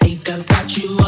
Think I've got you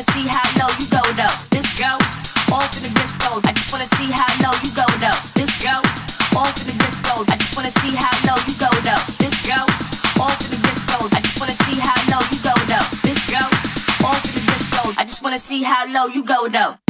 wanna see how low you go though. This go off in the disco. I just wanna see how low you go though. This go off in the disco. I just wanna see how low you go though. This go off in the disco. I just wanna see how low you go though. This go off in the disco. I just wanna see how low you go though.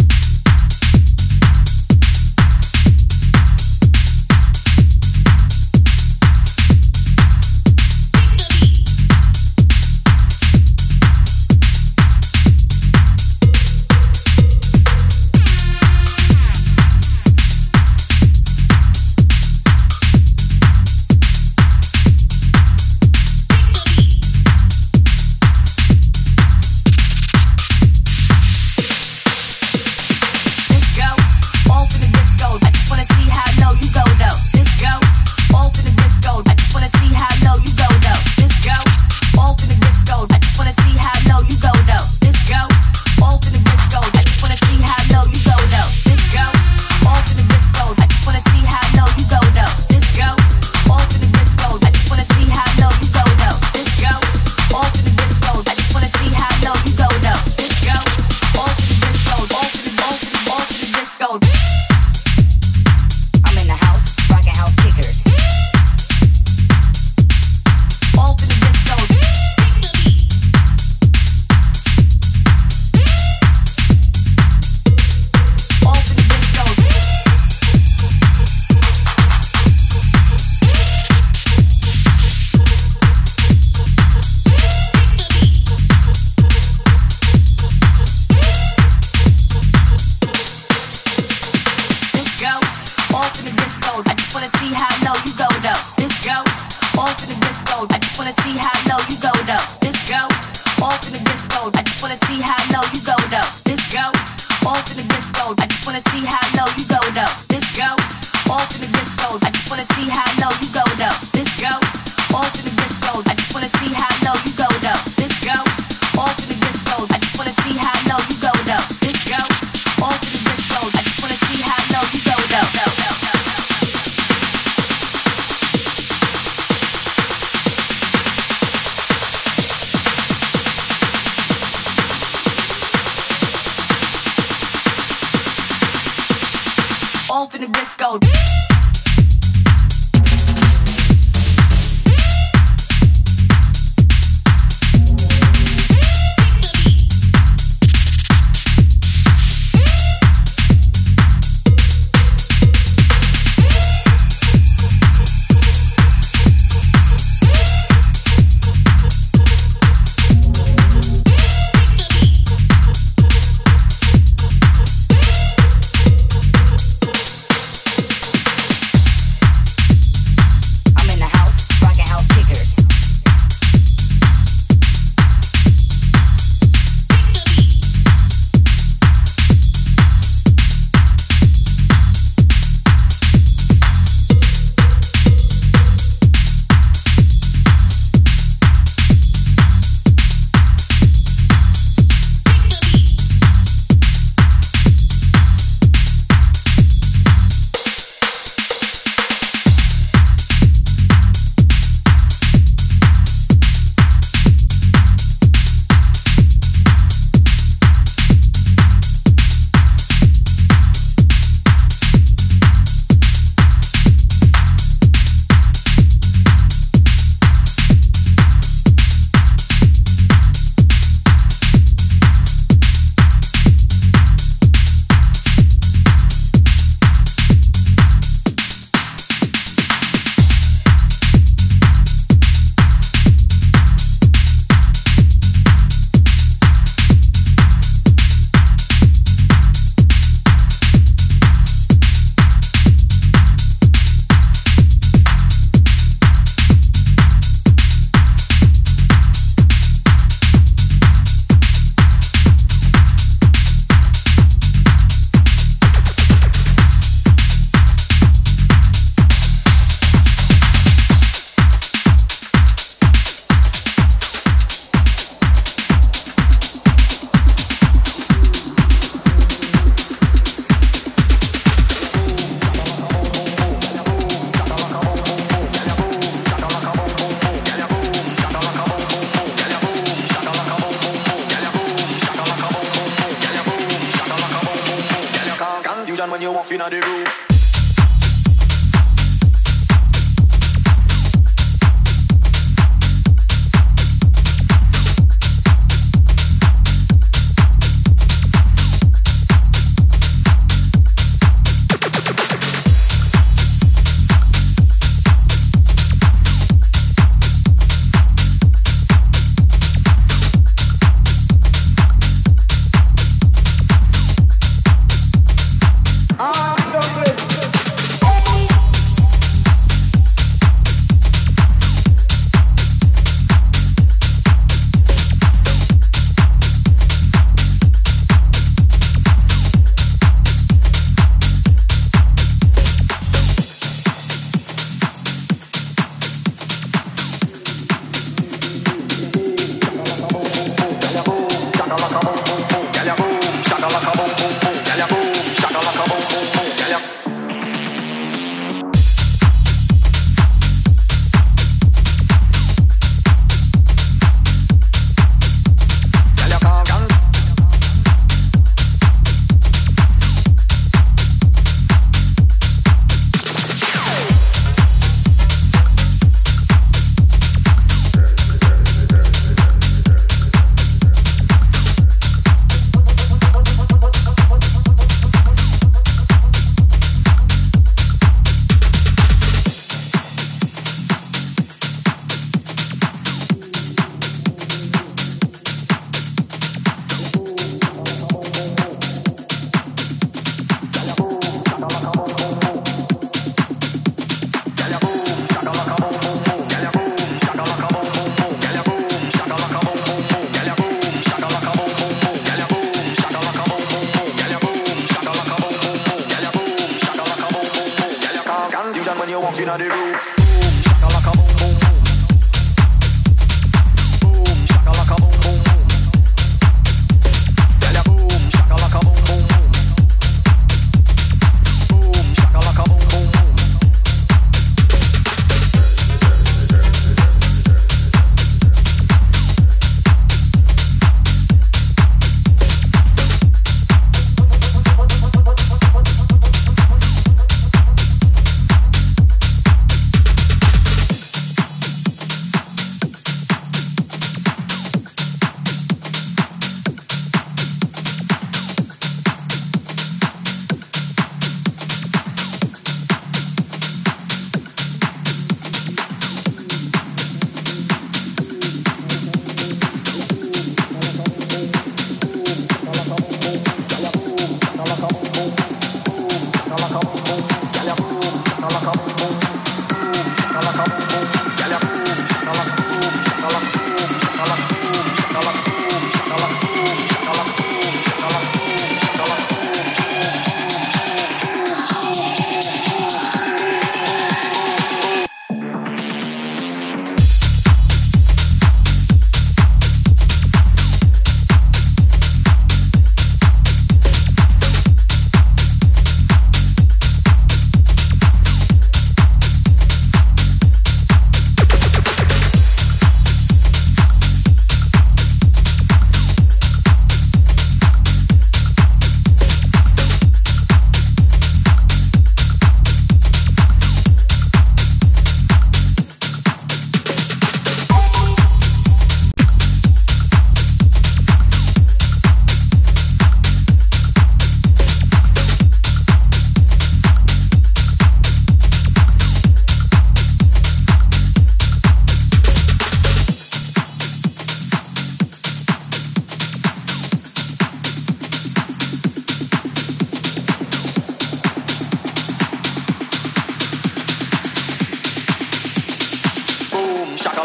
disco. on the roof.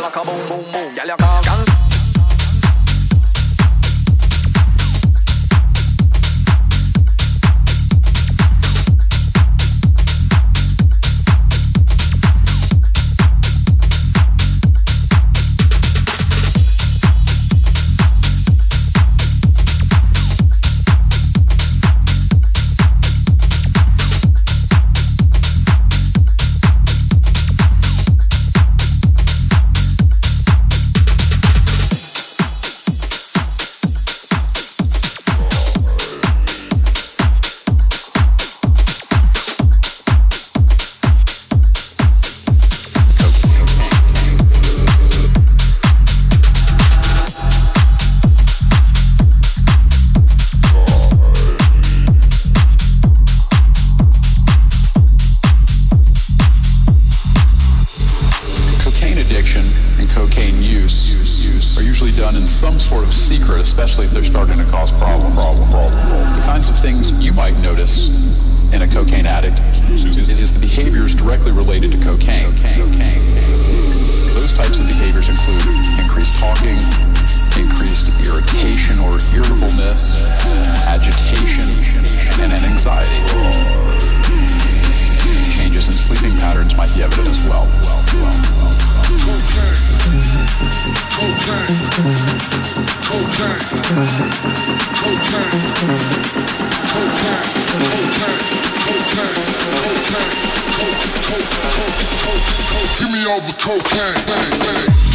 like a boom boom boom. yeah, you can't especially if they're starting to cause problems. Problem, problem. The kinds of things you might notice in a cocaine addict is, is the behaviors directly related to cocaine. Those types of behaviors include increased talking, increased irritation or irritableness, agitation, and anxiety. Changes in sleeping patterns might be evident as well. Give me all the cocaine. especially